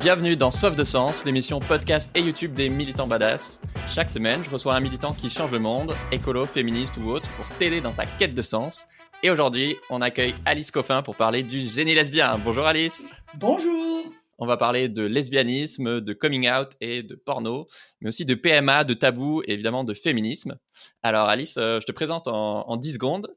Bienvenue dans Soif de Sens, l'émission podcast et YouTube des militants badass. Chaque semaine, je reçois un militant qui change le monde, écolo, féministe ou autre, pour t'aider dans ta quête de sens. Et aujourd'hui, on accueille Alice Coffin pour parler du génie lesbien. Bonjour Alice. Bonjour. On va parler de lesbianisme, de coming out et de porno, mais aussi de PMA, de tabou et évidemment de féminisme. Alors Alice, euh, je te présente en, en 10 secondes.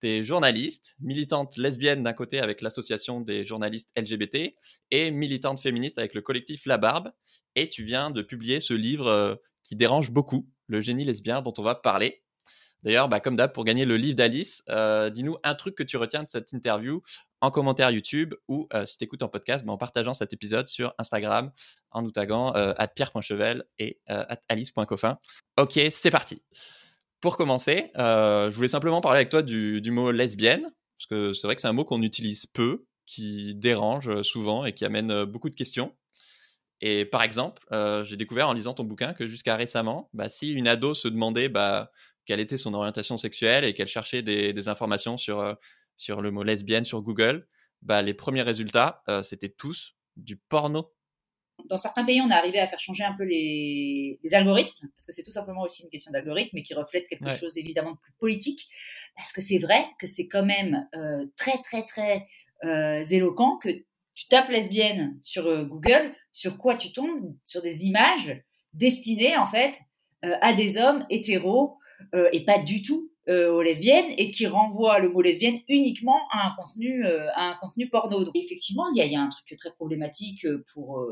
Tu es journaliste, militante lesbienne d'un côté avec l'association des journalistes LGBT et militante féministe avec le collectif La Barbe. Et tu viens de publier ce livre euh, qui dérange beaucoup, Le génie lesbien, dont on va parler. D'ailleurs, bah, comme d'hab, pour gagner le livre d'Alice, euh, dis-nous un truc que tu retiens de cette interview en commentaire YouTube ou euh, si tu écoutes en podcast, bah, en partageant cet épisode sur Instagram en nous taguant euh, pierre.chevel et alice.coffin. Ok, c'est parti. Pour commencer, je voulais simplement parler avec toi du, mot lesbienne, parce que c'est vrai que c'est un mot qu'on utilise peu, qui dérange souvent et qui amène beaucoup de questions. Et par exemple, j'ai découvert en lisant ton bouquin que jusqu'à récemment, bah, si une ado se demandait bah, quelle était son orientation sexuelle et qu'elle cherchait des, informations sur, sur le mot lesbienne sur Google, bah, les premiers résultats, c'était tous du porno. Dans certains pays, on est arrivé à faire changer un peu les, algorithmes, parce que c'est tout simplement aussi une question d'algorithme, mais qui reflète quelque chose évidemment de plus politique, parce que c'est vrai que c'est quand même très, très, très éloquent que tu tapes lesbienne sur Google, sur quoi tu tombes? Sur des images destinées en fait à des hommes hétéros euh, et pas du tout euh, aux lesbiennes et qui renvoie le mot lesbienne uniquement à un contenu euh, à un contenu porno. Donc effectivement, il y a, y a, un truc très problématique pour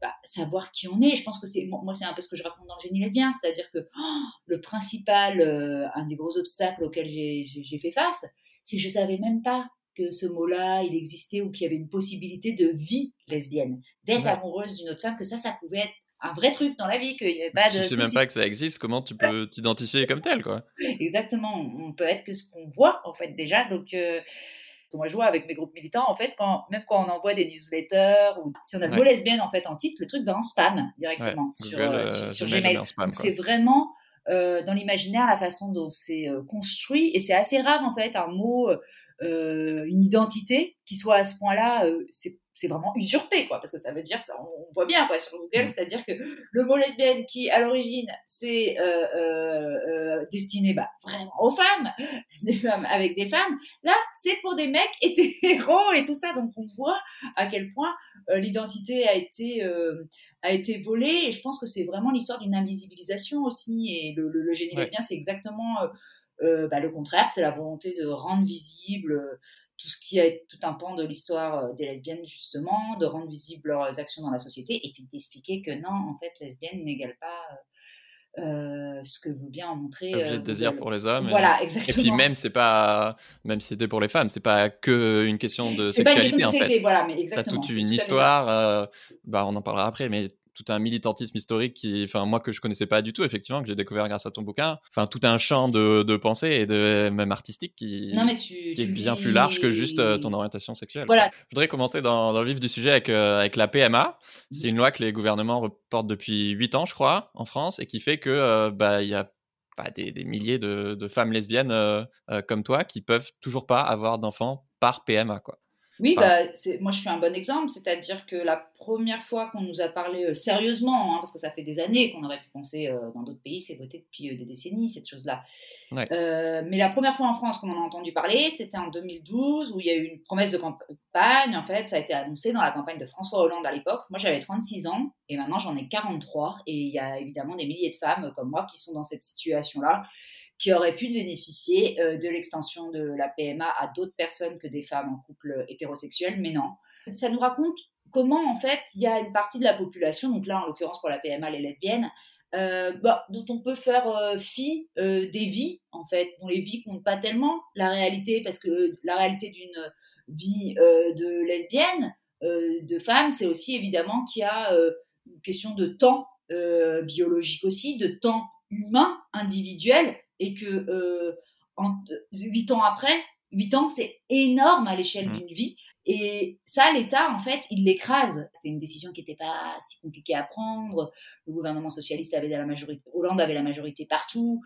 bah, savoir qui on est. Je pense que c'est moi c'est un peu ce que je raconte dans le génie lesbien, c'est-à-dire que oh, le principal, un des gros obstacles auxquels j'ai fait face, c'est que je savais même pas que ce mot-là, il existait ou qu'il y avait une possibilité de vie lesbienne, d'être amoureuse d'une autre femme, que ça, ça pouvait être un vrai truc dans la vie, qu'il n'y avait pas de. Si tu sais même pas que ça existe, comment tu peux t'identifier comme tel, quoi? Exactement, on peut être que ce qu'on voit, en fait, déjà. Donc, euh, moi, je vois avec mes groupes militants, en fait, quand, même quand on envoie des newsletters, ou si on a le mot lesbienne, en fait, en titre, le truc va en spam directement sur, euh, sur, Gmail. c'est vraiment. Euh, dans l'imaginaire, la façon dont c'est construit, et c'est assez rare en fait un mot, une identité qui soit à ce point-là, c'est c'est vraiment usurpé, quoi, parce que ça veut dire, ça, on, voit bien, quoi, sur Google, mm. c'est-à-dire que le mot lesbienne, qui à l'origine, c'est euh, euh, euh, destiné bah, vraiment aux femmes, des femmes avec des femmes, là, c'est pour des mecs hétéros et tout ça, donc on voit à quel point l'identité a été a été volée, et je pense que c'est vraiment l'histoire d'une invisibilisation aussi, et le, génie lesbien, c'est exactement bah, le contraire, c'est la volonté de rendre visible tout ce qui est tout un pan de l'histoire euh, des lesbiennes justement, de rendre visibles leurs actions dans la société et puis d'expliquer que non, en fait, lesbienne n'égale pas euh, ce que veut bien en montrer. Objet de euh, désir pour les hommes. Voilà, exactement. Et puis même c'est pas, même si c'était pour les femmes, c'est pas que une question de sexualité, pas une question de sexualité en fait. Voilà, mais exactement. T'as toute une histoire. bah, on en parlera après, mais tout un militantisme historique qui, enfin, moi que je connaissais pas du tout, effectivement, que j'ai découvert grâce à ton bouquin. Enfin, tout un champ de, de pensée et de même artistique qui, qui est bien plus large que juste euh, ton orientation sexuelle. Voilà. Je voudrais commencer dans, dans, le vif du sujet avec, euh, avec la PMA. C'est une loi que les gouvernements reportent depuis 8 ans, je crois, en France, et qui fait que, euh, bah, il y a des, des, milliers de, de femmes lesbiennes comme toi qui peuvent toujours pas avoir d'enfants par PMA, quoi. Oui, bah, moi je suis un bon exemple, c'est-à-dire que la première fois qu'on nous a parlé euh, sérieusement, hein, parce que ça fait des années qu'on aurait pu penser euh, dans d'autres pays, c'est voté depuis euh, des décennies cette chose-là. mais la première fois en France qu'on en a entendu parler, c'était en 2012 où il y a eu une promesse de campagne. En fait, ça a été annoncé dans la campagne de François Hollande à l'époque. Moi j'avais 36 ans et maintenant j'en ai 43 et il y a évidemment des milliers de femmes comme moi qui sont dans cette situation-là qui auraient pu bénéficier euh, de l'extension de la PMA à d'autres personnes que des femmes en couple hétérosexuel, mais non. Ça nous raconte comment, en fait, il y a une partie de la population, donc là, en l'occurrence pour la PMA, les lesbiennes, euh, bah, dont on peut faire euh, fi des vies, en fait, dont les vies comptent pas tellement la réalité, parce que la réalité d'une vie de lesbienne, de femme, c'est aussi évidemment qu'il y a une question de temps biologique aussi, de temps humain, individuel, et que euh, en, 8 ans après, 8 ans, c'est énorme à l'échelle mmh. d'une vie. Et ça, l'État, en fait, il l'écrase. C'était une décision qui n'était pas si compliquée à prendre. Le gouvernement socialiste avait la majorité, Hollande avait la majorité partout.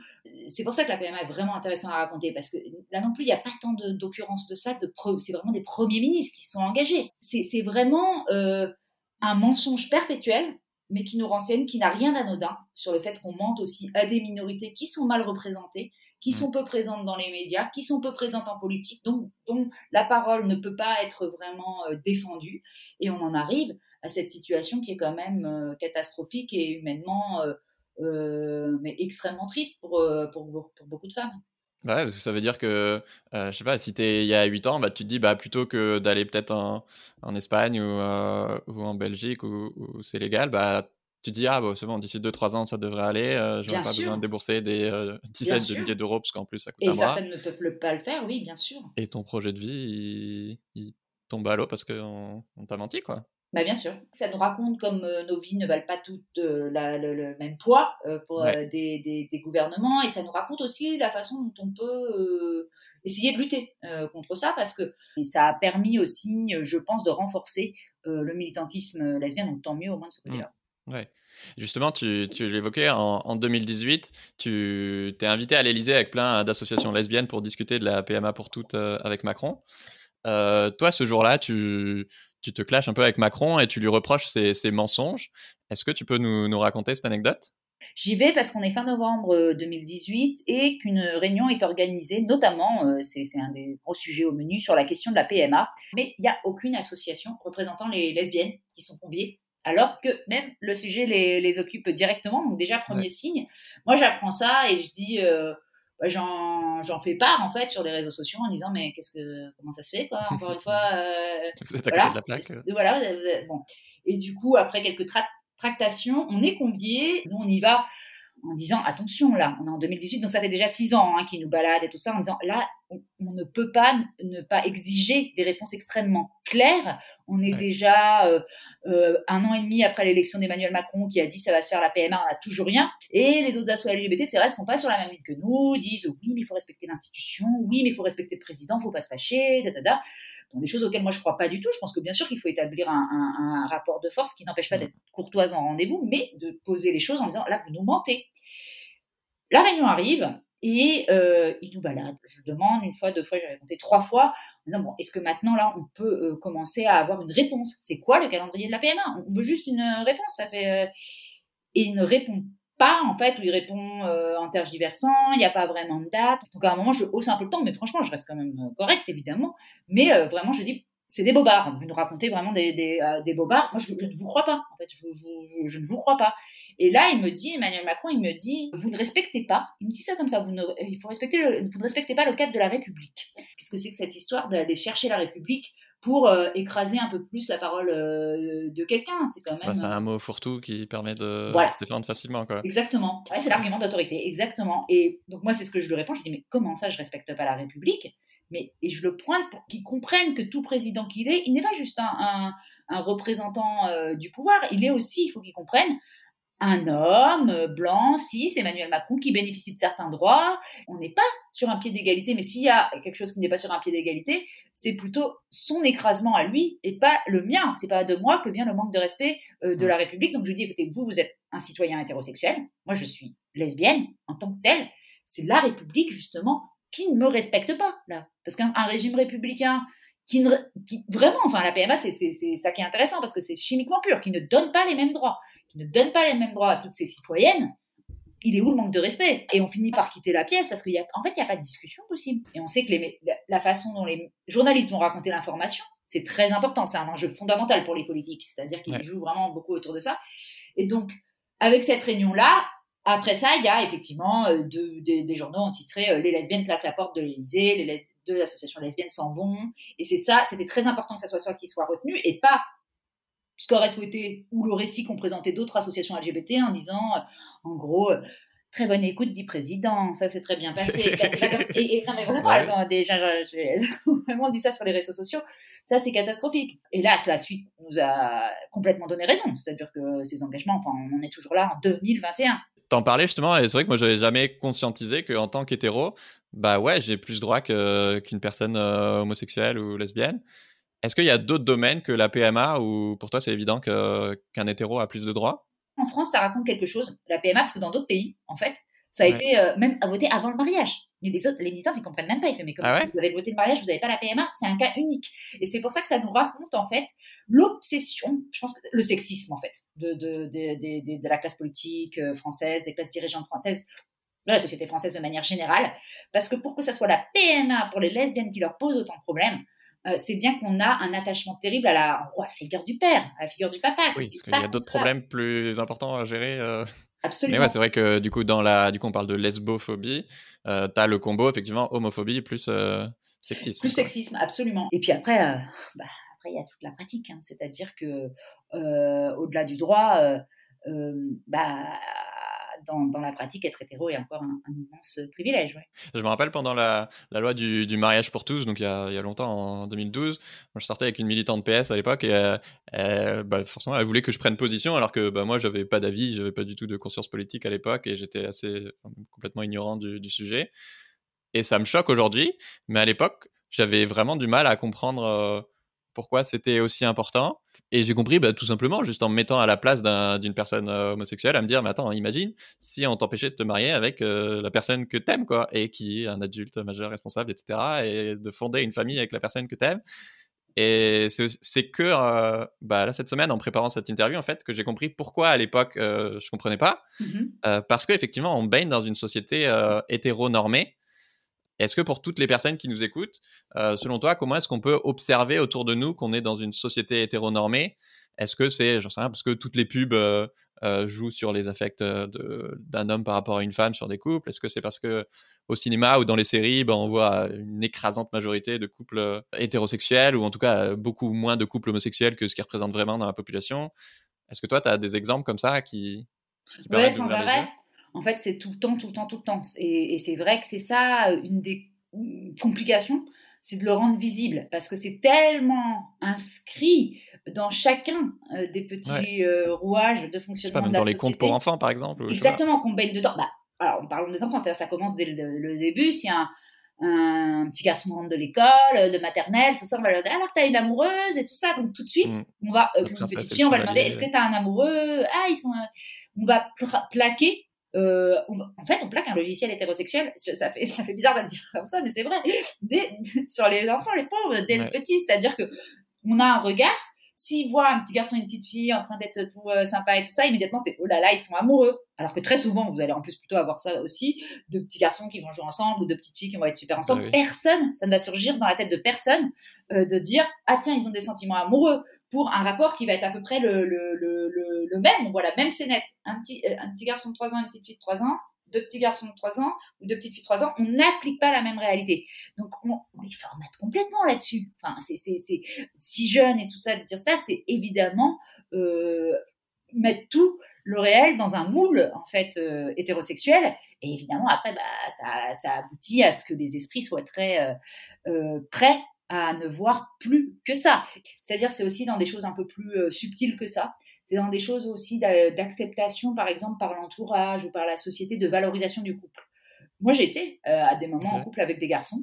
C'est pour ça que la PMA est vraiment intéressante à raconter, parce que là non plus, il n'y a pas tant d'occurrences de, ça. De c'est vraiment des premiers ministres qui sont engagés. C'est vraiment euh, un mensonge perpétuel, mais qui nous renseigne, qui n'a rien d'anodin sur le fait qu'on mente aussi à des minorités qui sont mal représentées, qui mmh. sont peu présentes dans les médias, qui sont peu présentes en politique, donc dont la parole ne peut pas être vraiment euh, défendue. Et on en arrive à cette situation qui est quand même euh, catastrophique et humainement euh, mais extrêmement triste pour, pour, pour beaucoup de femmes. Bah ouais, parce que ça veut dire que, euh, je sais pas, si tu es il y a 8 ans, bah, tu te dis, bah, plutôt que d'aller peut-être en, en, Espagne ou, euh, ou, en Belgique où, c'est légal, bah, tu te dis, ah, bon, c'est bon, d'ici 2-3 ans, ça devrait aller, euh, je n'aurai pas besoin de débourser des euh, dizaines de milliers d'euros, parce qu'en plus, ça coûte Et certaines ne peuvent pas le faire, oui, bien sûr. Et ton projet de vie, il, il tombe à l'eau parce qu'on on, t'a menti, quoi. Bah, bien sûr. Ça nous raconte comme euh, nos vies ne valent pas toutes euh, le, même poids euh, pour des, des, gouvernements et ça nous raconte aussi la façon dont on peut essayer de lutter contre ça parce que ça a permis aussi, je pense, de renforcer le militantisme lesbien, donc tant mieux au moins de ce côté-là. Mmh. Ouais. Justement, tu, tu l'évoquais, en, en, 2018, tu t'es invité à l'Elysée avec plein d'associations lesbiennes pour discuter de la PMA pour toutes avec Macron. toi, ce jour-là, tu, tu te clashes un peu avec Macron et tu lui reproches ses, mensonges. Est-ce que tu peux nous, raconter cette anecdote? J'y vais parce qu'on est fin novembre 2018 euh, et qu'une réunion est organisée, notamment, euh, c'est un des gros sujets au menu, sur la question de la PMA. Mais il n'y a aucune association représentant les lesbiennes qui sont conviées, alors que même le sujet les, occupe directement. Donc déjà, premier signe. Moi, j'apprends ça et je dis... Euh, bah, j'en fais part en fait sur des réseaux sociaux en disant mais qu'est-ce que comment ça se fait quoi encore une fois euh, voilà, de la plaque. voilà bon. Et du coup après quelques tractations on est conviés. Nous on y va en disant attention là, on est en 2018, donc ça fait déjà six ans hein, qu'ils nous baladent et tout ça, en disant là, on, ne peut pas ne pas exiger des réponses extrêmement claires. On est déjà euh, euh, un an et demi après l'élection d'Emmanuel Macron qui a dit ça va se faire la PMA, on n'a toujours rien. Et les autres associations LGBT, c'est vrai, sont pas sur la même ligne que nous, disent oui, mais il faut respecter l'institution, oui, mais il faut respecter le président, il faut pas se fâcher, da, da, da. Bon, des choses auxquelles moi je crois pas du tout. Je pense que bien sûr qu'il faut établir un, un, rapport de force qui n'empêche pas d'être courtoise en rendez-vous, mais de poser les choses en disant là, vous nous mentez. La réunion arrive et euh, il nous balade. Je demande une fois, deux fois, j'ai raconté trois fois, bon, est-ce que maintenant, là, on peut euh, commencer à avoir une réponse? C'est quoi le calendrier de la PMA On veut juste une réponse, ça fait... Euh, et il ne répond pas, en fait, ou il répond en tergiversant, il n'y a pas vraiment de date. Donc à un moment, je hausse un peu le temps, mais franchement, je reste quand même correcte, évidemment. Mais vraiment, je dis, c'est des bobards. Vous nous racontez vraiment des, des, des bobards. Moi, je, ne vous crois pas. En fait, je, je, ne vous crois pas. Et là, il me dit, Emmanuel Macron, il me dit, vous ne respectez pas. Il me dit ça comme ça. Vous ne, il faut respecter le, vous ne respectez pas le cadre de la République. Qu'est-ce que c'est que cette histoire d'aller chercher la République pour euh, écraser un peu plus la parole euh, de quelqu'un? C'est quand même. c'est un mot fourre-tout qui permet de se défendre facilement. Quoi. Exactement. c'est l'argument d'autorité. Exactement. Et donc, moi, c'est ce que je lui réponds. Je dis, mais comment ça, je respecte pas la République? Mais, et je le pointe pour qu'ils comprennent que tout président qu'il est, il n'est pas juste un, un, représentant euh, du pouvoir, il est aussi, il faut qu'ils comprennent, un homme euh, blanc, cis, Emmanuel Macron, qui bénéficie de certains droits. On n'est pas sur un pied d'égalité, mais s'il y a quelque chose qui n'est pas sur un pied d'égalité, c'est plutôt son écrasement à lui et pas le mien. C'est pas de moi que vient le manque de respect euh, de la République. Donc je dis, écoutez, vous, vous êtes un citoyen hétérosexuel. Moi, je suis lesbienne en tant que telle. C'est la République, justement, qui ne me respecte pas, là. Parce qu'un régime républicain qui, ne, qui, vraiment, enfin, la PMA, c'est ça qui est intéressant parce que c'est chimiquement pur, qui ne donne pas les mêmes droits, qui ne donne pas les mêmes droits à toutes ces citoyennes. Il est où le manque de respect? Et on finit par quitter la pièce parce qu'en en fait, il n'y a pas de discussion possible. Et on sait que les, la façon dont les journalistes vont raconter l'information, c'est très important. C'est un enjeu fondamental pour les politiques. C'est-à-dire qu'ils jouent vraiment beaucoup autour de ça. Et donc, avec cette réunion-là, après ça, il y a effectivement euh, des journaux ont titré euh, Les lesbiennes claquent la porte de l'Élysée, les deux associations lesbiennes s'en vont. Et c'est ça, c'était très important que ça soit ça qui soit retenu et pas ce qu'aurait souhaité ou le récit qu'ont présenté d'autres associations LGBT en disant, euh, en gros, très bonne écoute du président, ça s'est très bien passé. et, non, mais vraiment, elles ont, déjà, vraiment dit ça sur les réseaux sociaux. Ça, c'est catastrophique. Et là, la suite nous a complètement donné raison. C'est-à-dire que ces engagements, enfin, on en est toujours là en 2021 t'en parlais justement, et c'est vrai que moi, j'avais jamais conscientisé qu'en tant qu'hétéro, bah ouais, j'ai plus de droits qu'une personne euh, homosexuelle ou lesbienne. Est-ce qu'il y a d'autres domaines que la PMA où pour toi c'est évident qu'un hétéro a plus de droits? En France, ça raconte quelque chose, la PMA, parce que dans d'autres pays, en fait, ça a été euh, même voté avant le mariage. Mais les autres, les militants, ils comprennent même pas. Ils font, mais comme ah vous avez voté le mariage, vous n'avez pas la PMA, c'est un cas unique. Et c'est pour ça que ça nous raconte, en fait, l'obsession, je pense, le sexisme, en fait, de, de, de, de, la classe politique euh, française, des classes dirigeantes françaises, de la société française de manière générale. Parce que pour que ça soit la PMA pour les lesbiennes qui leur pose autant de problèmes, euh, c'est bien qu'on a un attachement terrible à la, la, figure du père, à la figure du papa. Oui, parce qu'il y a d'autres problèmes plus importants à gérer. Euh. Absolument. Mais ouais, c'est vrai que du coup, dans la, du coup, on parle de lesbophobie. Euh, tu as le combo, effectivement, homophobie plus euh, sexisme. Plus sexisme, absolument. Et puis après, bah, après il y a toute la pratique. Hein. C'est-à-dire que au-delà du droit, bah, dans, la pratique, être hétéro est encore un, immense privilège. Je me rappelle pendant la, loi du, mariage pour tous, donc il y, a, longtemps, en 2012, moi je sortais avec une militante PS à l'époque et bah, forcément elle voulait que je prenne position alors que bah, moi j'avais pas d'avis, j'avais pas du tout de conscience politique à l'époque et j'étais assez complètement ignorant du, sujet. Et ça me choque aujourd'hui, mais à l'époque j'avais vraiment du mal à comprendre. Euh, pourquoi c'était aussi important. Et j'ai compris bah, tout simplement, juste en me mettant à la place d'une personne euh, homosexuelle, à me dire, mais attends, imagine si on t'empêchait de te marier avec euh, la personne que t'aimes, quoi, et qui est un adulte majeur responsable, etc., et de fonder une famille avec la personne que t'aimes. Et c'est que euh, bah, là, cette semaine, en préparant cette interview, en fait, que j'ai compris pourquoi à l'époque je comprenais pas. Mmh parce qu'effectivement, on baigne dans une société hétéronormée est-ce que pour toutes les personnes qui nous écoutent, euh, selon toi, comment est-ce qu'on peut observer autour de nous qu'on est dans une société hétéronormée? Est-ce que c'est, j'en sais rien, parce que toutes les pubs euh, euh, jouent sur les affects d'un homme par rapport à une femme sur des couples? Est-ce que c'est parce que au cinéma ou dans les séries, ben, on voit une écrasante majorité de couples hétérosexuels ou en tout cas beaucoup moins de couples homosexuels que ce qui représente vraiment dans la population? Est-ce que toi, tu as des exemples comme ça qui, qui ouais, sans arrêt en fait, c'est tout le temps, tout le temps, tout le temps. Et, c'est vrai que c'est ça, euh, une des complications, c'est de le rendre visible, parce que c'est tellement inscrit dans chacun euh, des petits euh, rouages de fonctionnement pas, de la dans les comptes pour enfants, par exemple. Exactement, qu'on baigne dedans. Bah, alors, on parle des enfants, c'est-à-dire ça commence dès le, début. S'il y a un, petit garçon rentre de l'école, de maternelle, tout ça, on va lui dire alors t'as une amoureuse et tout ça. Donc tout de suite, mmh. on va une petite fille, on va lui demander est-ce que t'as un amoureux? Ah ils sont, on va plaquer euh, en fait, on plaque un logiciel hétérosexuel. Ça fait, ça fait bizarre de le dire comme ça, mais c'est vrai. sur les enfants, les pauvres, dès le petit, c'est-à-dire que on a un regard. S'ils voient un petit garçon et une petite fille en train d'être tout euh, sympa et tout ça, immédiatement c'est oh là là, ils sont amoureux. Alors que très souvent, vous allez en plus plutôt avoir ça aussi, de petits garçons qui vont jouer ensemble ou de petites filles qui vont être super ensemble. Personne, ça ne va surgir dans la tête de personne euh, de dire ah tiens ils ont des sentiments amoureux pour un rapport qui va être à peu près le, le, le, le même. On voit la même scénette. Un petit, euh, un petit garçon de 3 ans, une petite fille de 3 ans, deux petits garçons de 3 ans ou deux petites filles de 3 ans, on n'applique pas la même réalité. Donc, on, les formate complètement là-dessus. Enfin, c'est si jeune et tout ça, de dire ça, c'est évidemment euh, mettre tout le réel dans un moule, en fait, euh, hétérosexuel. Et évidemment, après, bah, ça, ça, aboutit à ce que les esprits soient très prêts à ne voir plus que ça. C'est-à-dire, c'est aussi dans des choses un peu plus subtiles que ça c'est dans des choses aussi d'acceptation, par exemple, par l'entourage ou par la société, de valorisation du couple. Moi, j'étais euh, à des moments en couple avec des garçons.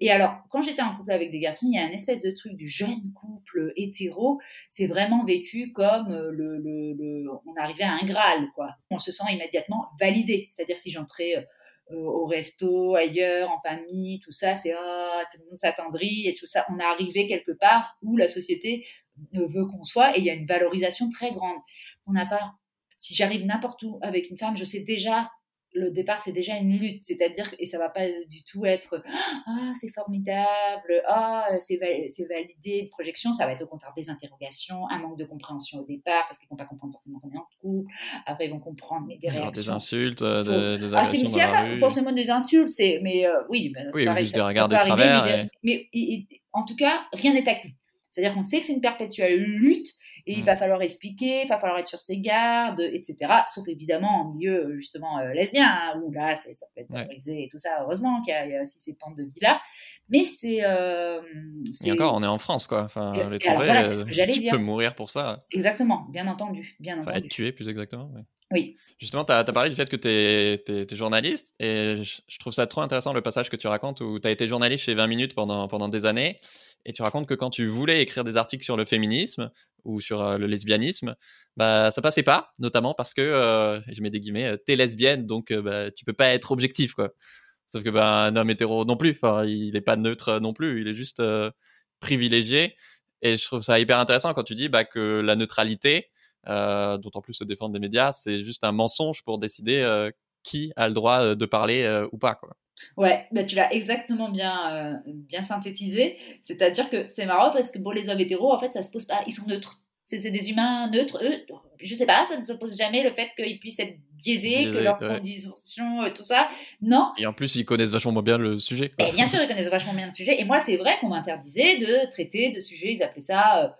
Et alors, quand j'étais en couple avec des garçons, il y a un espèce de truc du jeune couple hétéro. C'est vraiment vécu comme euh, le, le, on arrivait à un Graal, quoi. On se sent immédiatement validé. C'est-à-dire si j'entrais euh, au resto, ailleurs, en famille, tout ça, c'est ah, tout le monde s'attendrit et tout ça. On est arrivé quelque part où la société veut qu'on soit et il y a une valorisation très grande. On n'a pas. Si j'arrive n'importe où avec une femme, je sais déjà le départ, c'est déjà une lutte, c'est-à-dire et ça va pas du tout être ah c'est formidable, ah c'est validé, une projection, ça va être au contraire des interrogations, un manque de compréhension au départ parce qu'ils vont pas comprendre forcément qu'on est en couple, après ils vont comprendre mais des réactions, des insultes, euh, des, ah, c'est pas forcément des insultes, c'est mais euh, oui, ben, oui juste des regards de travers, mais, en tout cas rien n'est acquis. C'est-à-dire qu'on sait que c'est une perpétuelle lutte et il mm. va falloir expliquer, il va falloir être sur ses gardes, etc. Sauf évidemment en milieu justement euh, lesbien, hein, où là ça, peut être valorisé et tout ça. Heureusement qu'il y, a aussi ces pentes de vie-là. Mais c'est. Euh, et encore, on est en France, quoi. Enfin, les voilà, c'est ce que j'allais dire. Tu peux mourir pour ça. Exactement, bien entendu. Bien enfin, entendu. être tué, plus exactement. Oui. Justement, tu as, parlé du fait que tu es, journaliste et je, trouve ça trop intéressant le passage que tu racontes où tu as été journaliste chez 20 minutes pendant, des années et tu racontes que quand tu voulais écrire des articles sur le féminisme ou sur euh, le lesbianisme, bah ça passait pas, notamment parce que, euh, je mets des guillemets, euh, t'es lesbienne, donc bah, tu peux pas être objectif, quoi. Sauf que ben, un homme hétéro non plus. Il n'est pas neutre non plus. Il est juste privilégié. Et je trouve ça hyper intéressant quand tu dis bah, que la neutralité, euh, en plus se défendre des médias, c'est juste un mensonge pour décider euh, qui a le droit euh, de parler euh, ou pas. Quoi. Ouais, bah tu l'as exactement bien, bien synthétisé. C'est-à-dire que c'est marrant parce que bon, les hommes hétéros, en fait, ça se pose pas. Ils sont neutres. C'est des humains neutres. Eux, je sais pas, ça ne s'oppose jamais le fait qu'ils puissent être biaisés, que leurs conditions, tout ça. Non. Et en plus, ils connaissent vachement bien le sujet. Et bien sûr, ils connaissent vachement bien le sujet. Et moi, c'est vrai qu'on m'interdisait de traiter de sujets, ils appelaient ça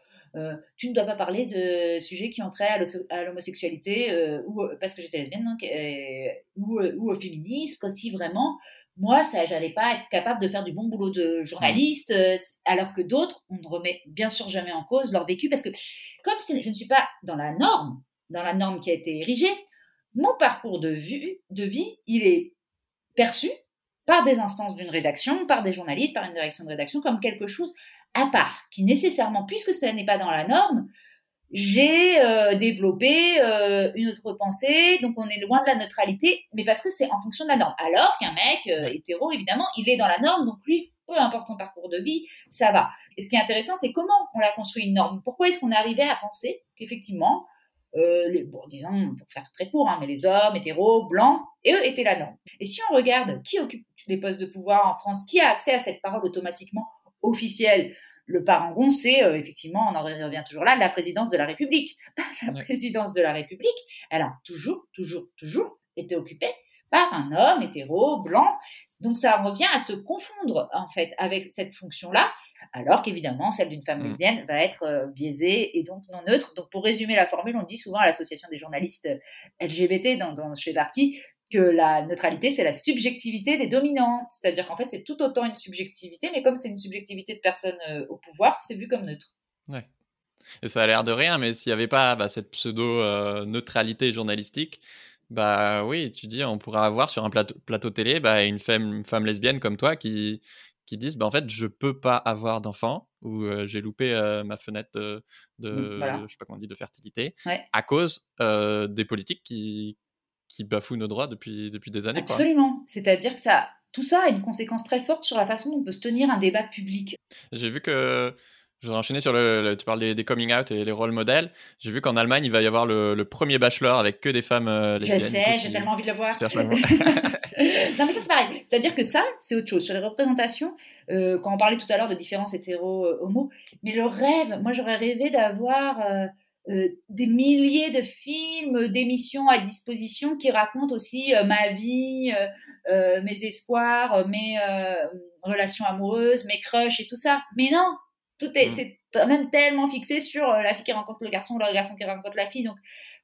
tu ne dois pas parler de sujets qui ont trait à l'homosexualité euh, ou parce que j'étais lesbienne donc, ou, euh, ou, au féminisme aussi vraiment. Moi ça j'allais pas être capable de faire du bon boulot de journaliste alors que d'autres on ne remet bien sûr jamais en cause leur vécu parce que comme je ne suis pas dans la norme dans la norme qui a été érigée mon parcours de, vue, de vie il est perçu par des instances d'une rédaction, par des journalistes, par une direction de rédaction, comme quelque chose à part, qui nécessairement, puisque ça n'est pas dans la norme, j'ai euh, développé euh, une autre pensée, donc on est loin de la neutralité, mais parce que c'est en fonction de la norme. Alors qu'un mec euh, hétéro, évidemment, il est dans la norme, donc lui, peu importe son parcours de vie, ça va. Et ce qui est intéressant, c'est comment on a construit une norme. Pourquoi est-ce qu'on est arrivé à penser qu'effectivement, les, bon, disons, pour faire très court, hein, mais les hommes hétéros, blancs, et eux étaient la norme. Et si on regarde qui occupe les postes de pouvoir en France, qui a accès à cette parole automatiquement officielle. Le parangon, c'est euh, effectivement, on en revient toujours là, la présidence de la République. La présidence de la République, elle a toujours, toujours, toujours été occupée par un homme hétéro, blanc. Donc ça revient à se confondre en fait avec cette fonction-là, alors qu'évidemment celle d'une femme mm. lesbienne va être euh, biaisée et donc non neutre. Donc pour résumer la formule, on dit souvent à l'association des journalistes euh, LGBT dont je fais partie que la neutralité, c'est la subjectivité des dominants. C'est-à-dire qu'en fait, c'est tout autant une subjectivité, mais comme c'est une subjectivité de personnes euh, au pouvoir, c'est vu comme neutre. Ouais. Et ça a l'air de rien, mais s'il n'y avait pas bah, cette pseudo-neutralité journalistique, bah oui, tu dis, on pourrait avoir sur un plateau, plateau télé bah, une, femme, femme lesbienne comme toi qui, qui disent bah, en fait, je peux pas avoir d'enfant ou euh, j'ai loupé euh, ma fenêtre de, de je sais pas comment on dit, de fertilité à cause des politiques qui, qui bafouent nos droits depuis, depuis des années. Absolument. C'est-à-dire que ça, tout ça a une conséquence très forte sur la façon dont on peut se tenir un débat public. J'ai vu que, je vais enchaîner sur le, tu parles des, coming out et les rôles modèles. J'ai vu qu'en Allemagne, il va y avoir le, premier bachelor avec que des femmes euh, lesbiennes. Je sais, j'ai tellement envie de le voir. non mais ça c'est pareil. C'est-à-dire que ça, c'est autre chose. Sur les représentations, euh, quand on parlait tout à l'heure de différences hétéro-homo, mais le rêve, moi j'aurais rêvé d'avoir... Euh, euh, des milliers de films, d'émissions à disposition qui racontent aussi euh, ma vie, euh, mes espoirs, mes relations amoureuses, mes crushs et tout ça. Mais non, tout est, mmh. c'est même tellement fixé sur la fille qui rencontre le garçon ou le garçon qui rencontre la fille. Donc,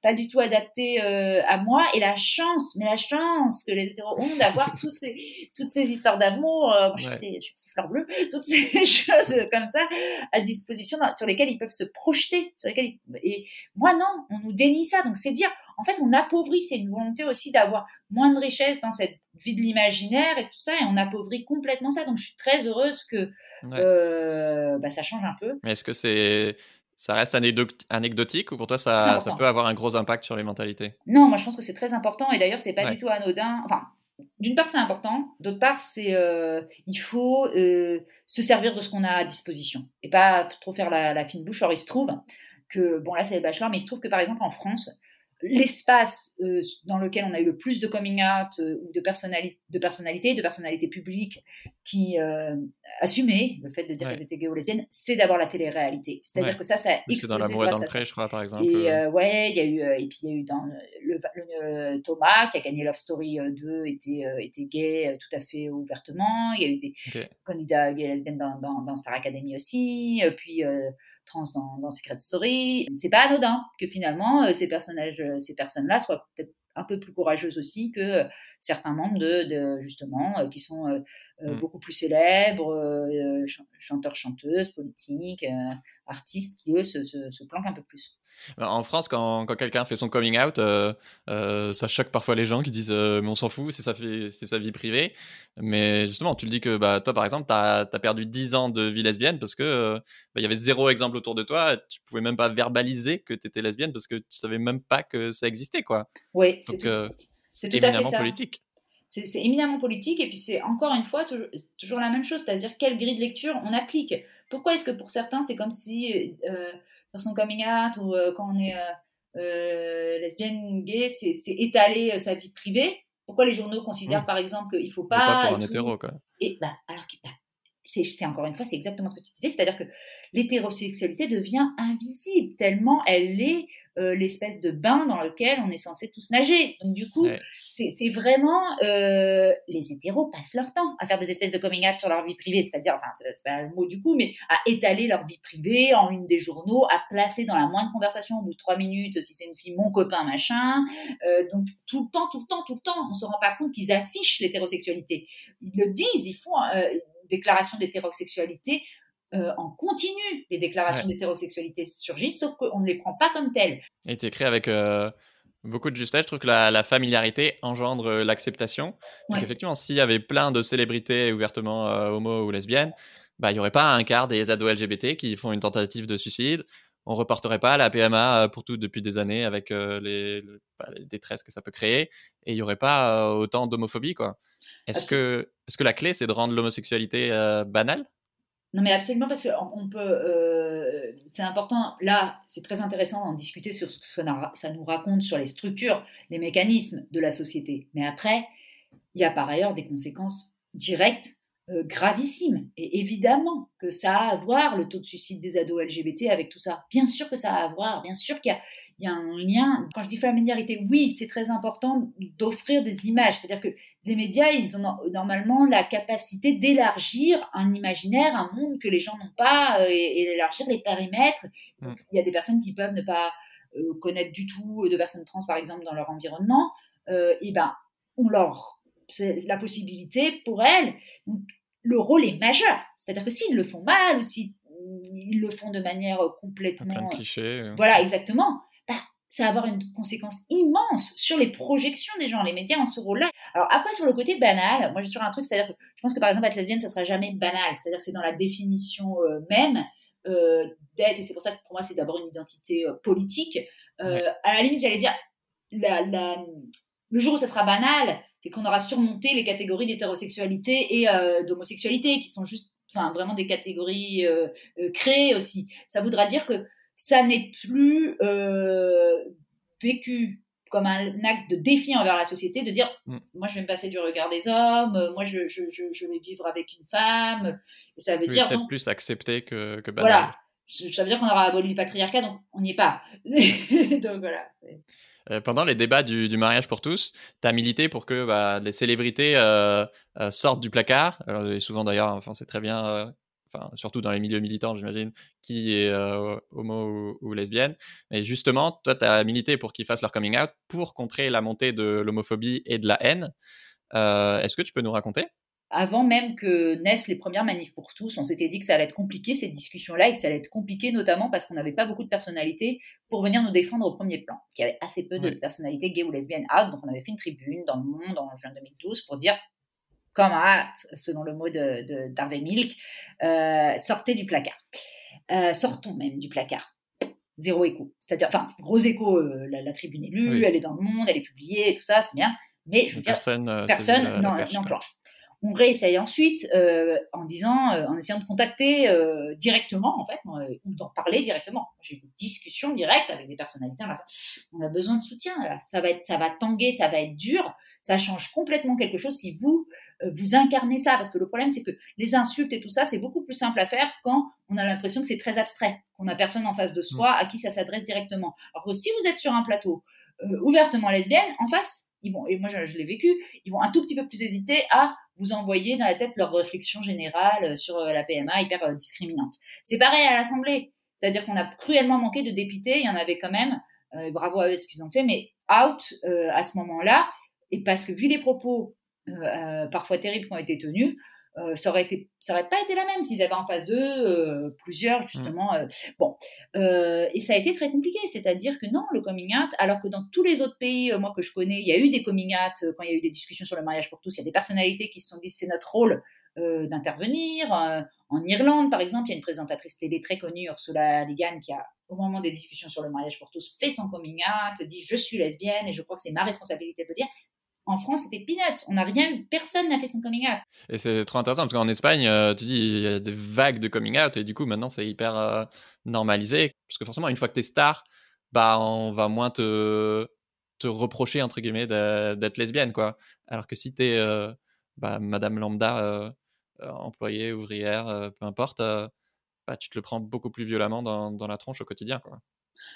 pas du tout adapté euh, à moi. Et la chance, mais la chance que les hétéros ont d'avoir tous ces, toutes ces histoires d'amour, euh, je, sais, je sais fleur bleue, toutes ces choses comme ça à disposition sur lesquelles ils peuvent se projeter. Sur lesquelles Et moi, non, on nous dénie ça. Donc, c'est dire, en fait, on appauvrit. C'est une volonté aussi d'avoir moins de richesse dans cette vie de l'imaginaire et tout ça. Et on appauvrit complètement ça. Donc, je suis très heureuse que euh, bah, ça change un peu. Mais est-ce que c'est ça reste anecdotique ou pour toi ça, ça, peut avoir un gros impact sur les mentalités? Non, moi je pense que c'est très important et d'ailleurs c'est pas du tout anodin. Enfin, d'une part c'est important, d'autre part c'est euh, il faut euh, se servir de ce qu'on a à disposition et pas trop faire la, fine bouche. Alors il se trouve que bon là c'est les bachelors, mais il se trouve que par exemple en France l'espace euh, dans lequel on a eu le plus de coming out euh, ou de, personnalité, de personnalités, de personnalités publiques qui euh, assumaient le fait de dire qu'elles étaient gays ou lesbiennes, c'est d'abord la télé-réalité. C'est-à-dire que ça, ça a C'est dans l'amour et dans le pré, je crois, par exemple. Et ouais, il y a eu, et puis il y a eu dans le, Thomas qui a gagné Love Story 2 était, était gay tout à fait ouvertement. Il y a eu des candidats gays et lesbiennes dans, dans, dans, Star Academy aussi. Puis trans dans, dans Secret Story. C'est pas anodin que finalement euh, ces personnages, euh, ces personnes-là soient peut-être un peu plus courageuses aussi que euh, certains membres de, justement qui sont mm. beaucoup plus célèbres, chanteurs, chanteuses, politiques, artistes qui eux se, se, planquent un peu plus. En France, quand, quand quelqu'un fait son coming out, euh, euh, ça choque parfois les gens qui disent euh, Mais on s'en fout, c'est sa, sa, vie privée. Mais justement, tu le dis que bah, toi, par exemple, tu as, perdu 10 ans de vie lesbienne parce que bah, il y avait zéro exemple autour de toi. Tu pouvais même pas verbaliser que tu étais lesbienne parce que tu savais même pas que ça existait. Quoi. Oui, c'est tout, tout, à fait ça. politique. C'est éminemment politique et puis c'est encore une fois toujours, la même chose, c'est-à-dire quelle grille de lecture on applique. Pourquoi est-ce que pour certains c'est comme si euh, dans son coming out ou euh, quand on est euh, lesbienne, gay, c'est étaler sa vie privée? Pourquoi les journaux considèrent par exemple qu'il ne faut pas... pas pour un hétéro quoi. Et bah, alors bah, c'est encore une fois, c'est exactement ce que tu disais, c'est-à-dire que l'hétérosexualité devient invisible tellement elle est euh, l'espèce de bain dans lequel on est censé tous nager. Donc du coup, c'est vraiment euh, les hétéros passent leur temps à faire des espèces de coming out sur leur vie privée, c'est-à-dire, enfin c'est pas le mot du coup, mais à étaler leur vie privée en une des journaux, à placer dans la moindre conversation au bout de trois minutes si c'est une fille mon copain machin. Euh, donc tout le temps, tout le temps, tout le temps, on se rend pas compte qu'ils affichent l'hétérosexualité. Ils le disent, ils font une déclaration d'hétérosexualité euh, en continu, les déclarations d'hétérosexualité surgissent, sauf qu'on ne les prend pas comme telles. Et tu écrit avec euh, beaucoup de justesse. Je trouve que la, familiarité engendre euh, l'acceptation. Donc, effectivement, s'il y avait plein de célébrités ouvertement homo ou lesbiennes, bah, il n'y aurait pas un quart des ados LGBT qui font une tentative de suicide. On reporterait pas la PMA pour tout depuis des années avec bah, les, détresses que ça peut créer. Et il n'y aurait pas autant d'homophobie. Est-ce que, est que la clé, c'est de rendre l'homosexualité banale? Non, mais absolument, parce que on peut. Euh, c'est important. Là, c'est très intéressant d'en discuter sur ce que ça nous raconte sur les structures, les mécanismes de la société. Mais après, il y a par ailleurs des conséquences directes, euh, gravissimes. Et évidemment que ça a à voir le taux de suicide des ados LGBT avec tout ça. Bien sûr que ça a à voir. Bien sûr qu'il y il y a un lien. Quand je dis familiarité, oui, c'est très important d'offrir des images. C'est-à-dire que les médias, ils ont normalement la capacité d'élargir un imaginaire, un monde que les gens n'ont pas, euh, et, d'élargir les périmètres. Mm. il y a des personnes qui peuvent ne pas euh, connaître du tout de personnes trans, par exemple, dans leur environnement. Euh, et ben, on leur, c'est la possibilité pour elles. Donc, le rôle est majeur. C'est-à-dire que s'ils le font mal ou s'ils le font de manière complètement. Cliché. Voilà, exactement ça va avoir une conséquence immense sur les projections des gens. Les médias ont ce rôle-là. Alors après, sur le côté banal, moi j'ai sur un truc, c'est-à-dire que je pense que par exemple être lesbienne, ça sera jamais banal. C'est-à-dire c'est dans la définition euh, même euh, d'être, et c'est pour ça que pour moi c'est d'abord une identité euh, politique. À la limite, j'allais dire, le jour où ça sera banal, c'est qu'on aura surmonté les catégories d'hétérosexualité et d'homosexualité, qui sont juste, enfin vraiment des catégories créées aussi. Ça voudra dire que ça n'est plus euh, vécu comme un acte de défi envers la société, de dire mm. moi je vais me passer du regard des hommes, euh, moi je, je, je, vais vivre avec une femme. Et ça veut dire peut-être plus accepté que, que banal. Voilà, ça veut dire qu'on aura aboli le patriarcat, donc on n'y est pas. donc voilà. Euh, pendant les débats du, du, mariage pour tous, tu as milité pour que bah, les célébrités sortent du placard. Alors, et souvent d'ailleurs, enfin, c'est très bien enfin, surtout dans les milieux militants, j'imagine, qui est euh, homo ou, lesbienne. Mais justement, toi, tu as milité pour qu'ils fassent leur coming out pour contrer la montée de l'homophobie et de la haine. Euh, est-ce que tu peux nous raconter? Avant même que naissent les premières manifs pour tous, on s'était dit que ça allait être compliqué cette discussion-là et que ça allait être compliqué notamment parce qu'on n'avait pas beaucoup de personnalités pour venir nous défendre au premier plan. Il y avait assez peu de personnalités gays ou lesbiennes out, donc on avait fait une tribune dans le monde en juin 2012 pour dire comme selon le mot de, d'Harvey Milk, euh, sortez du placard. Euh, sortons même du placard. Zéro écho. C'est-à-dire, enfin, gros écho, euh, la, tribune est lue, elle est dans le monde, elle est publiée, tout ça, c'est bien. Mais je veux dire, personne, personne n'enclenche. On réessaye ensuite en disant, en essayant de contacter directement, en fait, ou d'en parler directement. J'ai des discussions directes avec des personnalités. On a besoin de soutien. Ça va être, ça va tanguer, ça va être dur. Ça change complètement quelque chose si vous euh, vous incarnez ça. Parce que le problème, c'est que les insultes et tout ça, c'est beaucoup plus simple à faire quand on a l'impression que c'est très abstrait, qu'on n'a personne en face de soi mm. à qui ça s'adresse directement. Alors que si vous êtes sur un plateau euh, ouvertement lesbienne, en face, ils vont, et moi je, l'ai vécu, ils vont un tout petit peu plus hésiter à vous envoyer dans la tête leur réflexion générale sur euh, la PMA hyper discriminante. C'est pareil à l'Assemblée. C'est-à-dire qu'on a cruellement manqué de députés, il y en avait quand même, bravo à eux ce qu'ils ont fait, mais out à ce moment-là, et parce que vu les propos euh, parfois terribles qui ont été tenus, euh, ça aurait été, ça aurait pas été la même s'ils avaient en face d'eux euh, plusieurs justement. Mm. bon, et ça a été très compliqué, c'est-à-dire que non, le coming out, alors que dans tous les autres pays, moi que je connais, il y a eu des coming out quand il y a eu des discussions sur le mariage pour tous. Il y a des personnalités qui se sont dit c'est notre rôle d'intervenir. en Irlande, par exemple, il y a une présentatrice télé très connue, Ursula Ligan, qui a au moment des discussions sur le mariage pour tous fait son coming out, dit je suis lesbienne et je crois que c'est ma responsabilité de le dire En France, c'était peanuts. On n'a rien, personne n'a fait son coming out. Et c'est trop intéressant parce qu'en Espagne, euh, tu dis, il y a des vagues de coming out et du coup, maintenant, c'est hyper euh, normalisé. Parce que forcément, une fois que tu es star, bah, on va moins te, te reprocher, entre guillemets, d'être lesbienne, quoi. Alors que si tu es euh, bah, madame lambda, employée, ouvrière, peu importe, bah, tu te le prends beaucoup plus violemment dans, dans la tronche au quotidien, quoi.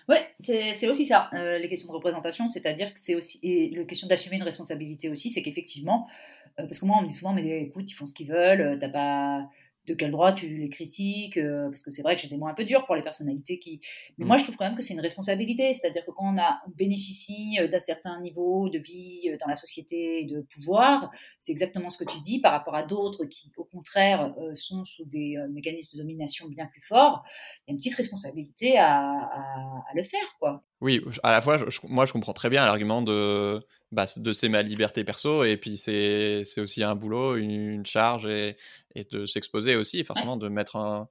Oui, c'est aussi ça, euh, les questions de représentation, c'est-à-dire que c'est aussi, et la question d'assumer une responsabilité aussi, c'est qu'effectivement, euh, parce que moi on me dit souvent, mais écoute, ils font ce qu'ils veulent, euh, t'as pas, de quel droit tu les critiques euh, Parce que c'est vrai que j'ai des mots un peu durs pour les personnalités qui. Mais mm. moi, je trouve quand même que c'est une responsabilité. C'est-à-dire que quand on, a, bénéficie euh, d'un certain niveau de vie euh, dans la société et de pouvoir, c'est exactement ce que tu dis par rapport à d'autres qui, au contraire, sont sous des mécanismes de domination bien plus forts. Il y a une petite responsabilité à, à, le faire, quoi. Oui, à la fois, moi, je comprends très bien l'argument de bah, de c'est ma liberté perso et puis c'est aussi un boulot, une, charge et, et de s'exposer aussi, forcément de mettre en,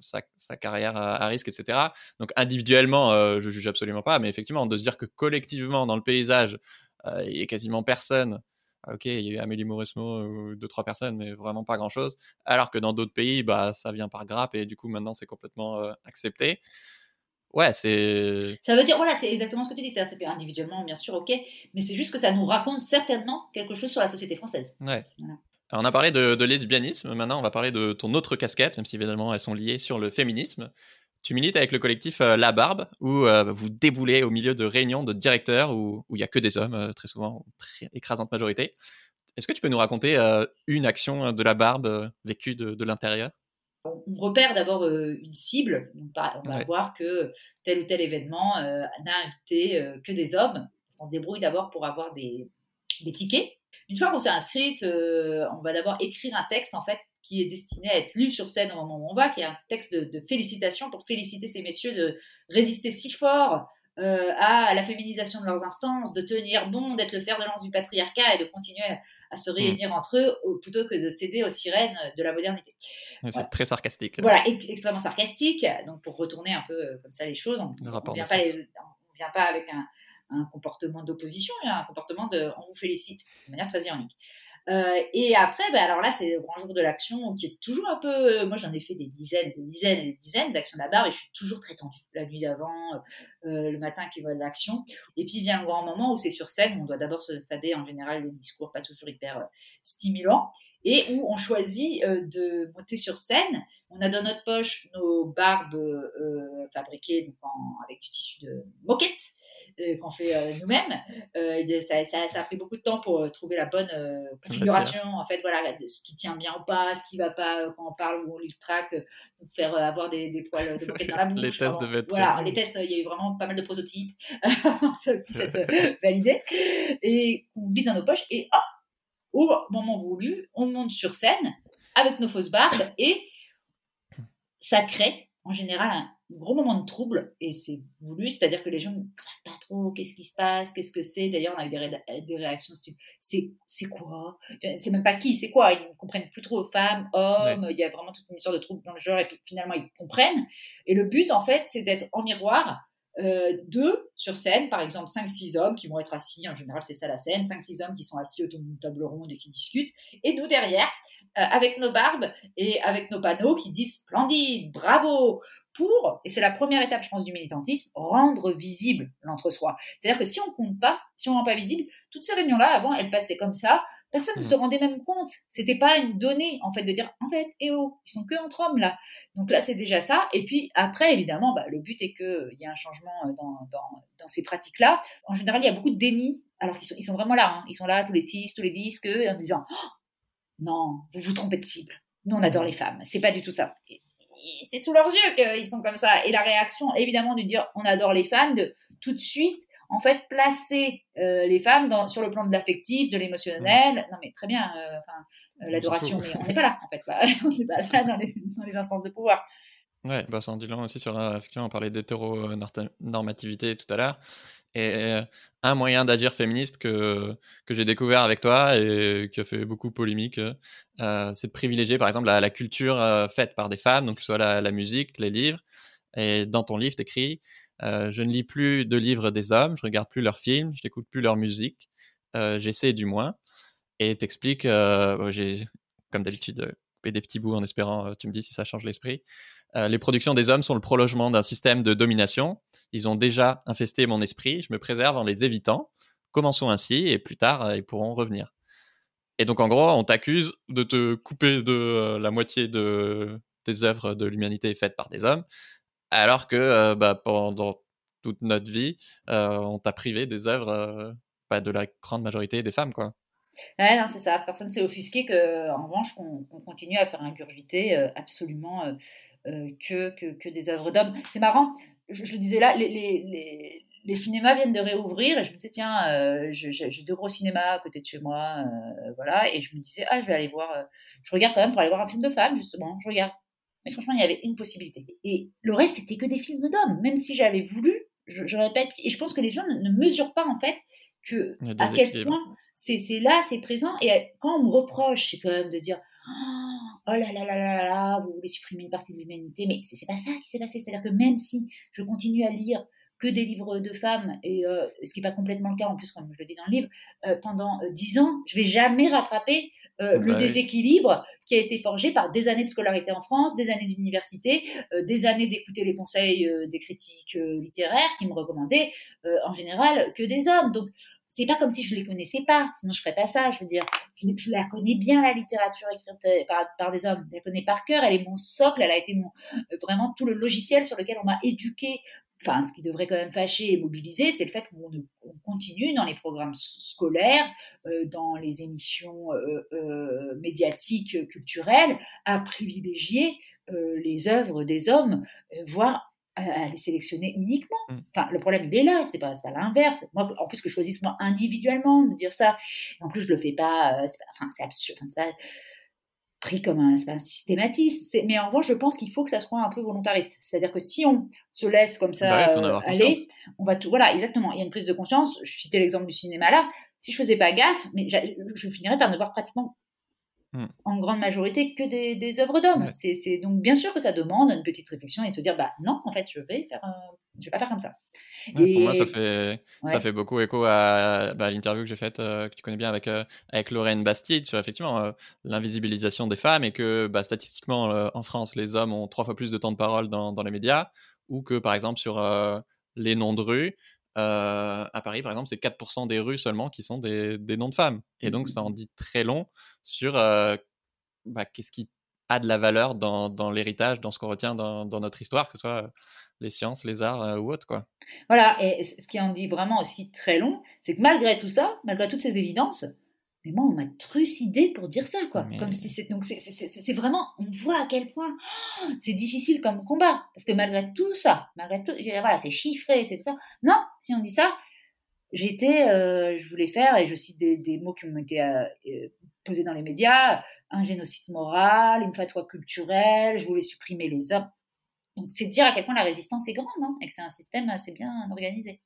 sa, sa, carrière à, risque, etc. Donc individuellement, euh, je juge absolument pas, mais effectivement, de se dire que collectivement, dans le paysage, euh, il y a quasiment personne. Ok, il y a eu Amélie Mauresmo ou deux, trois personnes, mais vraiment pas grand-chose. Alors que dans d'autres pays, bah, ça vient par grappe et du coup, maintenant, c'est complètement euh, accepté. Ouais, c'est. Ça veut dire, voilà, c'est exactement ce que tu dis. C'est-à-dire, individuellement, bien sûr, ok, mais c'est juste que ça nous raconte certainement quelque chose sur la société française. Ouais. Alors, on a parlé de, de, lesbianisme, maintenant on va parler de ton autre casquette, même si évidemment elles sont liées sur le féminisme. Tu milites avec le collectif euh, La Barbe, où euh, vous déboulez au milieu de réunions de directeurs où il n'y a que des hommes, euh, très souvent, très écrasante majorité. Est-ce que tu peux nous raconter une action de La Barbe vécue de, de l'intérieur? On repère d'abord euh, une cible. On va, voir que tel ou tel événement euh, n'a invité euh, que des hommes. On se débrouille d'abord pour avoir des, tickets. Une fois qu'on s'est inscrite, on va d'abord écrire un texte en fait qui est destiné à être lu sur scène au moment où on va, qui est un texte de, de félicitations pour féliciter ces messieurs de résister si fort euh, à la féminisation de leurs instances, de tenir bon, d'être le fer de lance du patriarcat et de continuer à se réunir hmm. entre eux plutôt que de céder aux sirènes de la modernité. C'est très sarcastique. Voilà, extrêmement sarcastique. Donc pour retourner un peu euh, comme ça les choses, on ne vient, vient, pas avec un, un comportement d'opposition, il y a un comportement de on vous félicite de manière très ironique. Euh, et après, ben alors là, c'est le grand jour de l'action qui est toujours un peu. Euh, moi, j'en ai fait des dizaines, des dizaines des dizaines d'actions de la barre et je suis toujours très tendue. La nuit d'avant, euh, le matin qui va l'action. Et puis vient le grand moment où c'est sur scène. On doit d'abord se fader en général le discours pas toujours hyper stimulant et où on choisit de monter sur scène. On a dans notre poche nos barbes fabriquées donc avec du tissu de moquette euh, qu'on fait euh, nous-mêmes. Euh, ça, ça, ça, a pris beaucoup de temps pour trouver la bonne configuration, en fait, voilà, ce qui tient bien ou pas, ce qui va pas quand on parle ou on lit le track, faire avoir des, des poils de moquette dans la bouche. les tests devaient être Voilà, les tests, il y a eu vraiment pas mal de prototypes, ça puisse être validé. Et on glisse dans nos poches et hop, au moment voulu, on monte sur scène avec nos fausses barbes et ça crée en général un gros moment de trouble et c'est voulu, c'est-à-dire que les gens ne savent pas trop qu'est-ce qui se passe, qu'est-ce que c'est. D'ailleurs, on a eu des, des réactions c'est c'est quoi? C'est même pas qui, c'est quoi Ils ne comprennent plus trop femmes, hommes. Il y a vraiment toute une histoire de trouble dans le genre et puis finalement ils comprennent. Et le but en fait, c'est d'être en miroir. Euh, deux sur scène, par exemple 5-6 hommes qui vont être assis, en général c'est ça la scène, 5-6 hommes qui sont assis autour d'une table ronde et qui discutent, et nous derrière, euh, avec nos barbes et avec nos panneaux qui disent splendide, bravo, pour, et c'est la première étape, je pense, du militantisme, rendre visible l'entre-soi. C'est-à-dire que si on compte pas, si on rend pas visible, toutes ces réunions-là, avant, elles passaient comme ça, personne ne mmh. se rendait même compte. C'était pas une donnée, en fait, de dire, en fait, eh oh, ils sont que entre hommes, là. Donc là, c'est déjà ça. Et puis, après, évidemment, bah, le but est qu'il y ait un changement euh, dans, dans, dans ces pratiques-là. En général, il y a beaucoup de déni, alors qu'ils sont, ils sont vraiment là. Hein. Ils sont là tous les six, tous les dix, en disant, oh, non, vous vous trompez de cible. Nous, on adore les femmes. C'est pas du tout ça c'est sous leurs yeux qu'ils sont comme ça. Et la réaction, évidemment, de dire on adore les femmes, de tout de suite, en fait, placer euh, les femmes dans, sur le plan de l'affectif, de l'émotionnel. Non, mais très bien, euh, euh, l'adoration, mais on n'est pas là, en fait. on n'est pas là dans les, dans les, instances de pouvoir. Ouais, bah, ça en dit long aussi sur, effectivement, on parlait d'hétéronormativité tout à l'heure. Et un moyen d'agir féministe que, que j'ai découvert avec toi et qui a fait beaucoup polémique, euh, c'est de privilégier par exemple la, la culture euh, faite par des femmes, donc que ce soit la, la, musique, les livres. Et dans ton livre, tu écris Je ne lis plus de livres des hommes, je regarde plus leurs films, je n'écoute plus leur musique. j'essaie du moins, et t'explique, j'ai comme d'habitude coupé des petits bouts en espérant, tu me dis si ça change l'esprit. les productions des hommes sont le prolongement d'un système de domination. Ils ont déjà infesté mon esprit, je me préserve en les évitant. Commençons ainsi, et plus tard, ils pourront revenir. Et donc, en gros, on t'accuse de te couper de la moitié de, des œuvres de l'humanité faites par des hommes, alors que bah, pendant toute notre vie, on t'a privé des œuvres pas de la grande majorité des femmes, quoi. Ouais, non, c'est ça. Personne s'est offusqué que, en revanche, qu'on continue à faire ingurgiter absolument que, que, que, des œuvres d'hommes. C'est marrant. Je, le disais là, les, les, les, cinémas viennent de réouvrir et je me disais tiens, j'ai deux gros cinémas à côté de chez moi, voilà, et je me disais ah je vais aller voir. je regarde quand même pour aller voir un film de femmes justement. Je regarde. Mais franchement, il y avait une possibilité. Et le reste, c'était que des films d'hommes. Même si j'avais voulu, je, répète, et je pense que les gens ne, mesurent pas en fait que à quel point c'est là, c'est présent. Et quand on me reproche, c'est quand même de dire oh là là là là là, vous voulez supprimer une partie de l'humanité, mais c'est pas ça qui s'est passé. C'est-à-dire que même si je continue à lire que des livres de femmes, et euh, ce qui n'est pas complètement le cas en plus, comme je le dis dans le livre, euh, pendant euh, dix ans, je vais jamais rattraper le bah déséquilibre qui a été forgé par des années de scolarité en France, des années d'université, des années d'écouter les conseils des critiques littéraires qui me recommandaient en général que des hommes. Donc c'est pas comme si je les connaissais pas, sinon je ferais pas ça. Je veux dire, je, la connais bien la littérature écrite par, par, des hommes, je la connais par cœur. Elle est mon socle, elle a été mon vraiment tout le logiciel sur lequel on m'a éduqué enfin, ce qui devrait quand même fâcher et mobiliser, c'est le fait qu'on continue dans les programmes scolaires, euh, dans les émissions euh, euh, médiatiques, culturelles, à privilégier les œuvres des hommes, voire à, les sélectionner uniquement. Mm. Enfin, le problème, il est là, c'est pas, pas l'inverse. Moi, en plus que je choisisse moi individuellement de dire ça, en plus je le fais pas, enfin, c'est absurde, enfin, c'est pas pris comme un, un systématisme. Mais en revanche, je pense qu'il faut que ça soit un peu volontariste. C'est-à-dire que si on se laisse comme ça bah euh, aller, on va tout. Voilà, exactement. Il y a une prise de conscience. Je citais l'exemple du cinéma là. Si je faisais pas gaffe, mais je finirais par ne voir pratiquement hmm. en grande majorité que des, des œuvres d'hommes. C'est donc bien sûr que ça demande une petite réflexion et de se dire bah non, en fait, je vais faire, je vais pas faire comme ça pour moi, ça fait, ça fait beaucoup écho à bah, l'interview que j'ai faite, euh, que tu connais bien avec, euh, avec Lorraine Bastide, sur effectivement euh, l'invisibilisation des femmes et que bah, statistiquement, en France, les hommes ont trois fois plus de temps de parole dans, dans les médias, ou que par exemple sur les noms de rues, à Paris, par exemple, c'est 4% des rues seulement qui sont des, des, noms de femmes. Et donc, ça en dit très long sur bah, qu'est-ce qui a de la valeur dans, dans l'héritage, dans ce qu'on retient dans, dans, notre histoire, que ce soit les sciences, les arts euh, ou autre. Quoi. Voilà, et ce qui en dit vraiment aussi très long, c'est que malgré tout ça, malgré toutes ces évidences, mais moi, on m'a trucidé pour dire ça, quoi. Comme si c'est donc c'est vraiment, on voit à quel point oh, c'est difficile comme combat, parce que malgré tout ça, malgré tout, voilà, c'est chiffré, c'est tout ça. Non, si on dit ça, j'étais, euh, je voulais faire, et je cite des, mots qui m'ont été euh, posés dans les médias, un génocide moral, une fatwa culturelle, je voulais supprimer les hommes. Donc, c'est dire à quel point la résistance est grande hein, et que c'est un système assez bien organisé.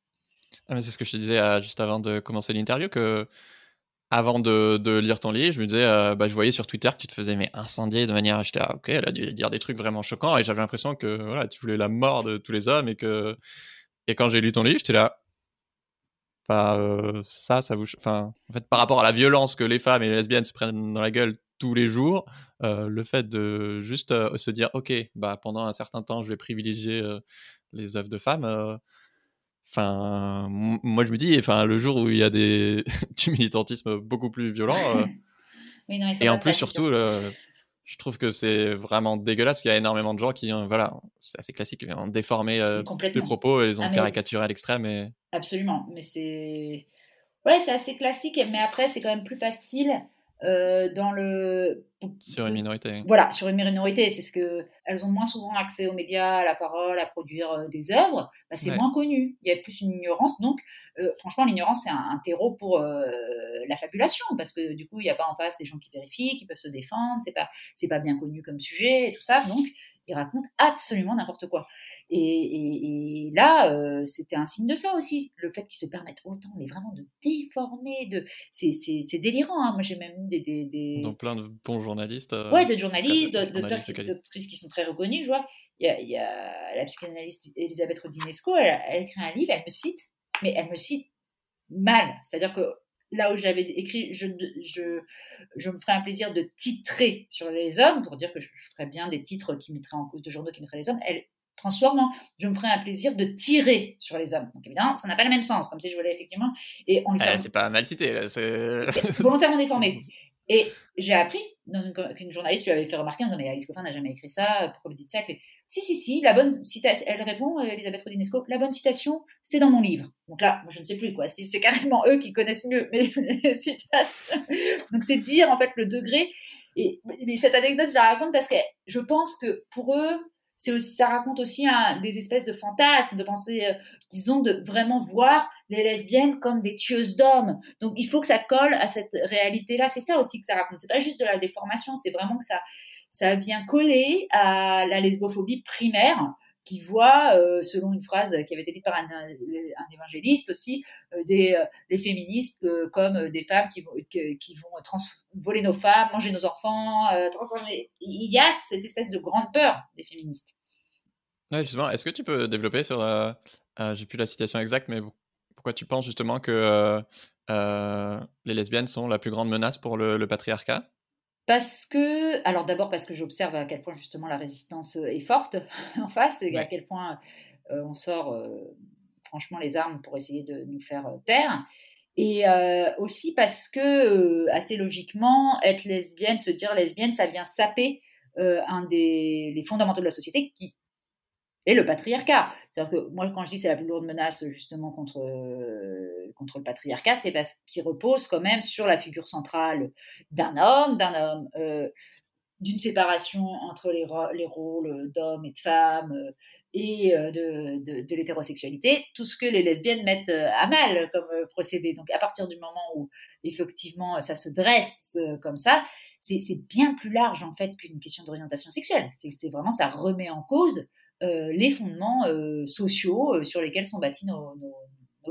Ah, c'est ce que je te disais euh, juste avant de commencer l'interview, que avant de, lire ton livre, je me disais, euh, bah, je voyais sur Twitter que tu te faisais mais incendier de manière, j'étais ah, ok, elle a dû dire des trucs vraiment choquants et j'avais l'impression que voilà, tu voulais la mort de tous les hommes et que et quand j'ai lu ton livre, j'étais là, enfin, euh, ça, ça vous, enfin, en fait, par rapport à la violence que les femmes et les lesbiennes se prennent dans la gueule tous les jours, euh, le fait de juste se dire, ok, bah pendant un certain temps, je vais privilégier les œuvres de femmes. Enfin, moi je me dis, enfin, le jour où il y a des du militantisme beaucoup plus violent, et en plus surtout, je trouve que c'est vraiment dégueulasse. Il y a énormément de gens qui, voilà, c'est assez classique, ont déformé des propos et les ont ah, caricaturés à l'extrême. Et... Absolument, mais c'est ouais, c'est assez classique, mais après c'est quand même plus facile euh, dans le sur une minorité. Voilà, sur une minorité, c'est ce que elles ont moins souvent accès aux médias, à la parole, à produire euh, des œuvres. Bah, c'est moins connu. Il y a plus une ignorance. Donc, euh, franchement, l'ignorance c'est un, terreau pour la fabulation parce que du coup, il n'y a pas en face des gens qui vérifient, qui peuvent se défendre. C'est pas c'est pas bien connu comme sujet et tout ça. Donc, ils racontent absolument n'importe quoi. Et, là, euh, c'était un signe de ça aussi, le fait qu'ils se permettent autant, mais vraiment de déformer, de, c'est, délirant. Hein. Moi, j'ai même eu des, des, Donc plein de bons journalistes. Euh, ouais, de journalistes, d'auteurs, d'autrices qui sont très reconnus. Je vois, il y a, la psychanalyste Elisabeth Rodinesco, elle, elle écrit un livre, elle me cite, mais elle me cite mal. C'est-à-dire que là où j'avais écrit, je, je, je, me ferais un plaisir de titrer sur les hommes, pour dire que je, ferais bien des titres qui mettraient en cause de journaux qui mettraient les hommes. Elle transforme je me ferais un plaisir de tirer sur les hommes. Donc évidemment, ça n'a pas le même sens, comme si je voulais effectivement. Et on ah, C'est pas mal cité, c'est volontairement déformé. Et j'ai appris qu'une journaliste lui avait fait remarquer en disant Mais Alice Coffin n'a jamais écrit ça, pourquoi vous dites ça? Si, si, si, la bonne citation, elle répond, Elisabeth Rodinesco, la bonne citation, c'est dans mon livre. Donc là, moi, je ne sais plus quoi, si c'est carrément eux qui connaissent mieux mes, citations. Donc c'est dire en fait le degré. Et mais cette anecdote, je la raconte parce que je pense que pour eux, aussi, ça raconte aussi des espèces de fantasmes, de penser, euh, disons, de vraiment voir les lesbiennes comme des tueuses d'hommes. Donc il faut que ça colle à cette réalité-là. C'est ça aussi que ça raconte. C'est pas juste de la déformation, c'est vraiment que ça, ça vient coller à la lesbophobie primaire qui voit, euh, selon une phrase qui avait été dite par un, évangéliste aussi, euh, des, euh, féministes comme des femmes qui vont, qui, vont voler nos femmes, manger nos enfants. Il y a cette espèce de grande peur des féministes. Ouais, justement, est-ce que tu peux développer sur, j'ai plus la citation exacte, mais pourquoi tu penses justement que les lesbiennes sont la plus grande menace pour le patriarcat? Parce que, alors d'abord parce que j'observe à quel point justement la résistance euh, est forte en face, et à quel point euh, on sort euh, franchement les armes pour essayer de nous faire taire. Et aussi parce que, assez logiquement, être lesbienne, se dire lesbienne, ça vient saper un des les fondamentaux de la société qui et le patriarcat. C'est-à-dire que moi, quand je dis c'est la plus lourde menace justement contre, euh, contre le patriarcat, c'est parce qu'il repose quand même sur la figure centrale d'un homme, d'un homme, euh, d'une séparation entre les, les rôles d'homme et de femme euh, et de, de, de l'hétérosexualité, tout ce que les lesbiennes mettent à mal comme procédé. Donc à partir du moment où effectivement ça se dresse comme ça, c'est bien plus large en fait qu'une question d'orientation sexuelle. C'est vraiment ça remet en cause les fondements euh, sociaux euh, sur lesquels sont bâties nos,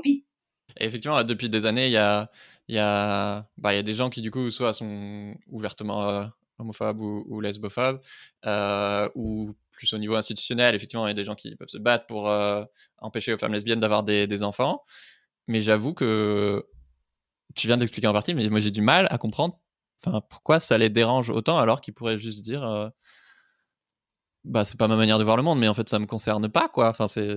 vies. effectivement, depuis des années, il bah, y a des gens qui, du coup, soit sont ouvertement homophobes ou, lesbophobes, ou plus au niveau institutionnel, effectivement, il y a des gens qui peuvent se battre pour empêcher aux femmes lesbiennes d'avoir des, enfants. Mais j'avoue que tu viens d'expliquer en partie, mais moi j'ai du mal à comprendre pourquoi ça les dérange autant alors qu'ils pourraient juste dire bah c'est pas ma manière de voir le monde, mais en fait ça me concerne pas quoi. Enfin c'est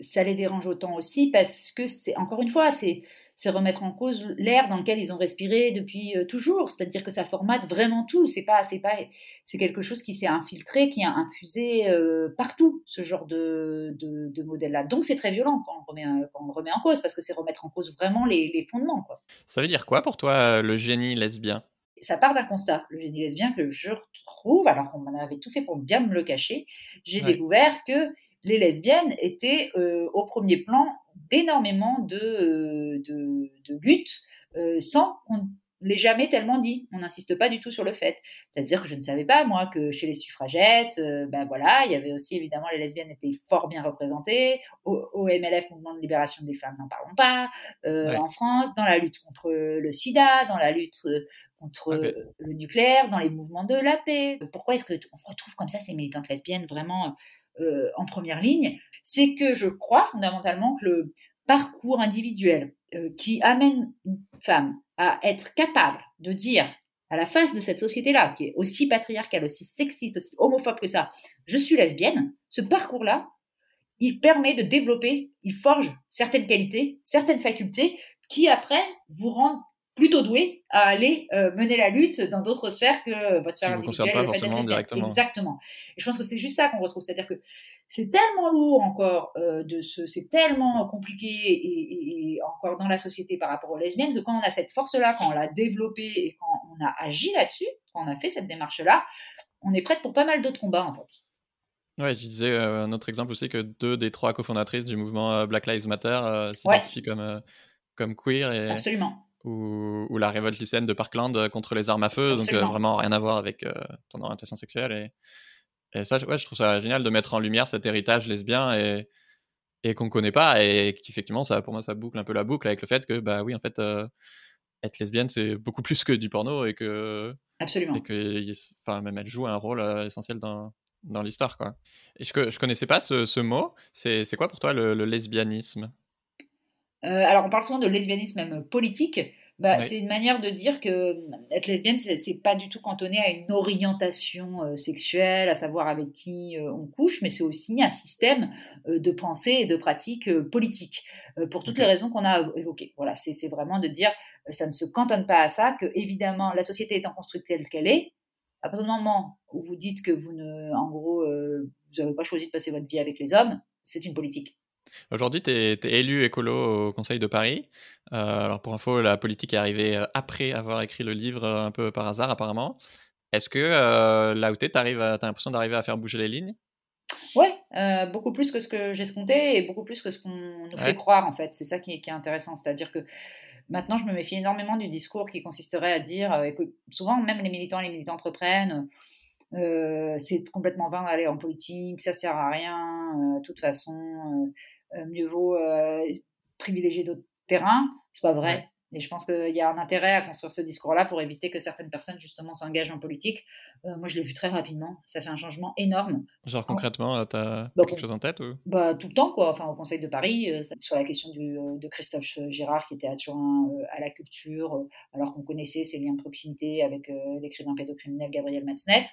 ça les dérange autant aussi parce que c'est encore une fois c'est c'est remettre en cause l'air dans lequel ils ont respiré depuis euh, toujours, c'est-à-dire que ça formate vraiment tout. C'est pas c'est pas c'est quelque chose qui s'est infiltré, qui a infusé euh, partout ce genre de, de, de modèle-là. Donc c'est très violent quand on, remet, quand on le remet en cause parce que c'est remettre en cause vraiment les, les fondements. Quoi. Ça veut dire quoi pour toi le génie lesbien? Ça part d'un constat, le génie lesbien que je retrouve, alors qu'on avait tout fait pour bien me le cacher, j'ai découvert que les lesbiennes étaient euh, au premier plan d'énormément de, euh, de, de luttes euh, sans qu'on l'ait jamais tellement dit. On n'insiste pas du tout sur le fait. C'est-à-dire que je ne savais pas, moi, que chez les suffragettes, ben voilà, il y avait aussi évidemment les lesbiennes étaient fort bien représentées. Au, MLF, Mouvement de libération des femmes, n'en parlons pas. En France, dans la lutte contre le sida, dans la lutte contre le nucléaire, dans les mouvements de la paix. Pourquoi est-ce qu'on retrouve comme ça ces militantes lesbiennes vraiment euh, en première ligne? C'est que je crois fondamentalement que le parcours individuel euh, qui amène une femme à être capable de dire à la face de cette société-là, qui est aussi patriarcale, aussi sexiste, aussi homophobe que ça, je suis lesbienne, ce parcours-là, il permet de développer, il forge certaines qualités, certaines facultés qui après vous rendent plutôt doué à aller euh, mener la lutte dans d'autres sphères que votre sphère individuelle. Pas forcément directement. Exactement. Et je pense que c'est juste ça qu'on retrouve, c'est-à-dire que c'est tellement lourd encore euh, de ce, c'est tellement compliqué et, et, encore dans la société par rapport aux lesbiennes que quand on a cette force-là, quand on l'a développée et quand on a agi là-dessus, quand on a fait cette démarche-là, on est prête pour pas mal d'autres combats en fait. Ouais, je disais euh, un autre exemple aussi que deux des trois cofondatrices du mouvement Black Lives Matter s'identifient comme comme queer et Absolument ou, la révolte lycéenne de Parkland euh, contre les armes à feu, donc euh, vraiment rien à voir avec euh, ton orientation sexuelle. Et, et ça, ouais, je trouve ça génial de mettre en lumière cet héritage lesbien et, et qu'on ne connaît pas, et qu'effectivement, ça, pour moi, ça boucle un peu la boucle avec le fait que, bah oui, en fait, être lesbienne, c'est beaucoup plus que du porno et que. Absolument. Et que, enfin, même elle joue un rôle essentiel dans, dans l'histoire, quoi. Et je, je connaissais pas ce, ce mot. C'est quoi pour toi le lesbianisme? Alors, on parle souvent de lesbianisme même politique. Bah, C'est une manière de dire que euh, être lesbienne, c'est pas du tout cantonné à une orientation euh, sexuelle, à savoir avec qui euh, on couche, mais c'est aussi un système de pensée et de pratique politique, pour toutes les raisons qu'on a évoquées. Voilà, c'est vraiment de dire, ça ne se cantonne pas à ça, que évidemment, la société étant construite telle qu'elle est, à partir du moment où vous dites que vous ne, en gros, vous n'avez pas choisi de passer votre vie avec les hommes, c'est une politique. Aujourd'hui, tu es, élu écolo au Conseil de Paris. Euh, alors, pour info, la politique est arrivée euh, après avoir écrit le livre euh, un peu par hasard, apparemment. Est-ce que là où tu as l'impression d'arriver à faire bouger les lignes? Ouais, beaucoup plus que ce que j'escomptais et beaucoup plus que ce qu'on nous fait croire, en fait. C'est ça qui est, intéressant. C'est-à-dire que maintenant, je me méfie énormément du discours qui consisterait à dire que souvent, même les militants, les militants entreprennent. c'est complètement vain d'aller en politique, ça sert à rien. De toute façon, euh, mieux vaut euh, privilégier d'autres terrains. C'est pas vrai. Et je pense qu'il y a un intérêt à construire ce discours-là pour éviter que certaines personnes, justement, s'engagent en politique. Euh, moi, je l'ai vu très rapidement. Ça fait un changement énorme. Genre, concrètement, tu as, bah, quelque chose en tête ou... bah, Tout le temps, quoi. Enfin, au Conseil de Paris, sur la question du, de Christophe Girard, qui était adjoint à la culture, alors qu'on connaissait ses liens de proximité avec l'écrivain pédocriminel Gabriel Matzneff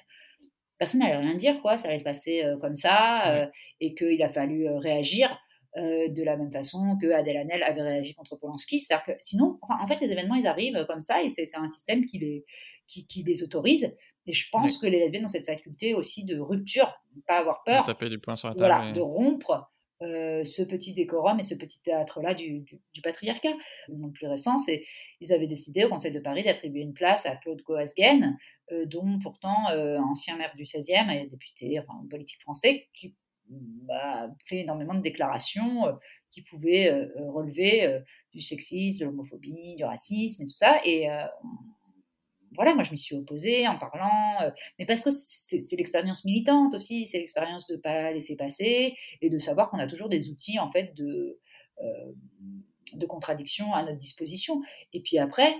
personne n'allait rien dire, quoi. Ça allait se passer comme ça, et qu'il a fallu réagir. Euh, de la même façon que Adèle Hanel avait réagi contre Polanski. C'est-à-dire que sinon, en fait, les événements, ils arrivent comme ça et c'est un système qui les, qui, les autorise. Et je pense que les lesbiennes ont cette faculté aussi de rupture, de ne pas avoir peur. De taper du poing sur la table. Voilà, de rompre euh, ce petit décorum et ce petit théâtre-là du, du, patriarcat. Le plus récent, c'est ils avaient décidé au Conseil de Paris d'attribuer une place à Claude Goasguen, euh, dont pourtant ancien maire du 16e et député enfin, politique français, qui bah, fait énormément de déclarations euh, qui pouvaient euh, euh, relever du sexisme, de l'homophobie, du racisme et tout ça. Et voilà, moi je m'y suis opposée en parlant, mais parce que c'est l'expérience militante aussi, c'est l'expérience de ne pas laisser passer et de savoir qu'on a toujours des outils en fait de, de contradiction à notre disposition. Et puis après,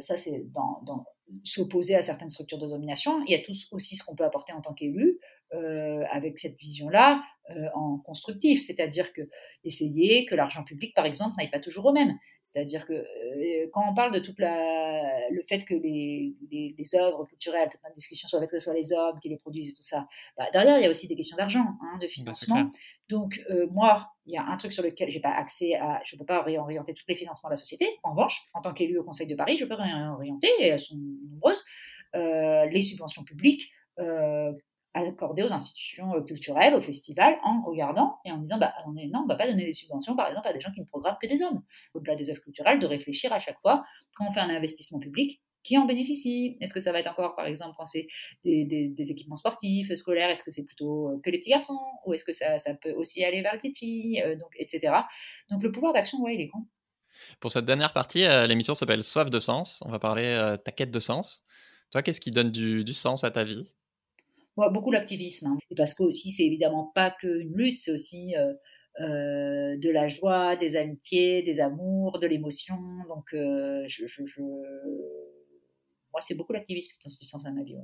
ça c'est dans, dans s'opposer à certaines structures de domination. Il y a tout aussi ce qu'on peut apporter en tant qu'élu, euh, avec cette vision-là euh, en constructif, c'est-à-dire que essayer que l'argent public, par exemple, n'aille pas toujours au même. C'est-à-dire que euh, quand on parle de toute la, le fait que les, les, les œuvres culturelles, toute la discussion sur le fait que ce soit les hommes qui les produisent et tout ça, bah, derrière il y a aussi des questions d'argent, hein, de bah, financement. Donc moi, il y a un truc sur lequel j'ai pas accès à, je peux pas réorienter tous les financements de la société. En revanche, en tant qu'élu au Conseil de Paris, je peux réorienter, et elles sont nombreuses, les subventions publiques accordées aux institutions euh, culturelles, aux festivals, en regardant et en disant bah, on non, on ne va pas donner des subventions, par exemple, à des gens qui ne programment que des hommes. Au-delà des œuvres culturelles, de réfléchir à chaque fois, quand on fait un investissement public, qui en bénéficie? Est-ce que ça va être encore, par exemple, quand c'est des, équipements sportifs, scolaires Est-ce que c'est plutôt euh, que les petits garçons? Ou est-ce que ça, peut aussi aller vers les petites filles euh, donc, Etc. Donc le pouvoir d'action, ouais, il est grand. Pour cette dernière partie, l'émission s'appelle Soif de sens. On va parler de ta quête de sens. Toi, qu'est-ce qui donne du sens à ta vie? Beaucoup l'activisme. Hein. Parce que aussi, c'est évidemment pas qu'une lutte, c'est aussi euh, euh, de la joie, des amitiés, des amours, de l'émotion. Donc, euh, je, moi, c'est beaucoup l'activisme donne du sens à ma vie.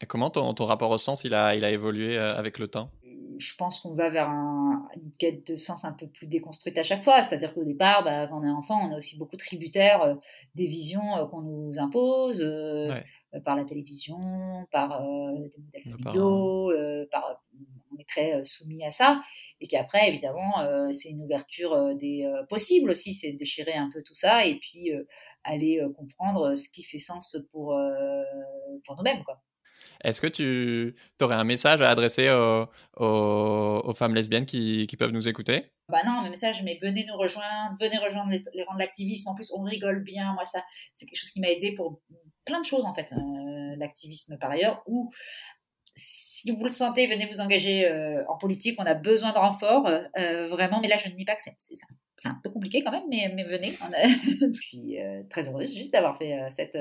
Et comment ton, ton, rapport au sens, il a, il a évolué avec le temps? Je pense qu'on va vers une quête de sens un peu plus déconstruite à chaque fois. C'est-à-dire qu'au départ, bah, quand on est enfant, on est aussi beaucoup tributaire des visions qu'on nous impose. Euh, par la télévision, par euh, des modèles familiaux, euh, par, on est très soumis à ça. Et qu'après, évidemment, c'est une ouverture des possibles aussi, c'est déchirer un peu tout ça et puis aller comprendre ce qui fait sens pour, pour nous-mêmes. Quoi. Est-ce que tu aurais un message à adresser aux, femmes lesbiennes qui, peuvent nous écouter? Bah non, un message, mais venez nous rejoindre, venez rejoindre les, rangs de l'activisme. En plus, on rigole bien. Moi, ça, c'est quelque chose qui m'a aidé pour plein de choses en fait, euh, l'activisme par ailleurs, si vous le sentez, venez vous engager euh, en politique. On a besoin de renfort, euh, vraiment. Mais là, je ne dis pas que c'est un peu compliqué quand même, mais, mais venez. je suis euh, très heureuse juste d'avoir fait cette,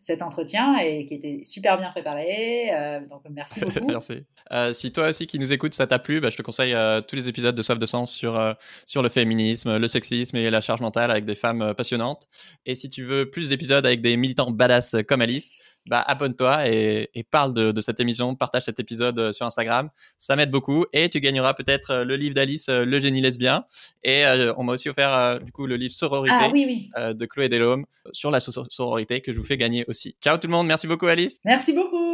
cet entretien et qui était super bien préparé. donc, merci beaucoup. merci. si toi aussi qui nous écoutes, ça t'a plu, bah, je te conseille tous les épisodes de Soif de Sens sur, sur le féminisme, le sexisme et la charge mentale avec des femmes passionnantes. Et si tu veux plus d'épisodes avec des militants badass comme Alice, bah, abonne-toi et, parle de, cette émission, partage cet épisode euh, sur Instagram. Ça m'aide beaucoup et tu gagneras peut-être euh, le livre d'Alice, euh, Le génie lesbien. Et on m'a aussi offert du coup le livre Sororité ah de Chloé Delhomme sur la sororité que je vous fais gagner aussi. Ciao tout le monde, merci beaucoup Alice. Merci beaucoup.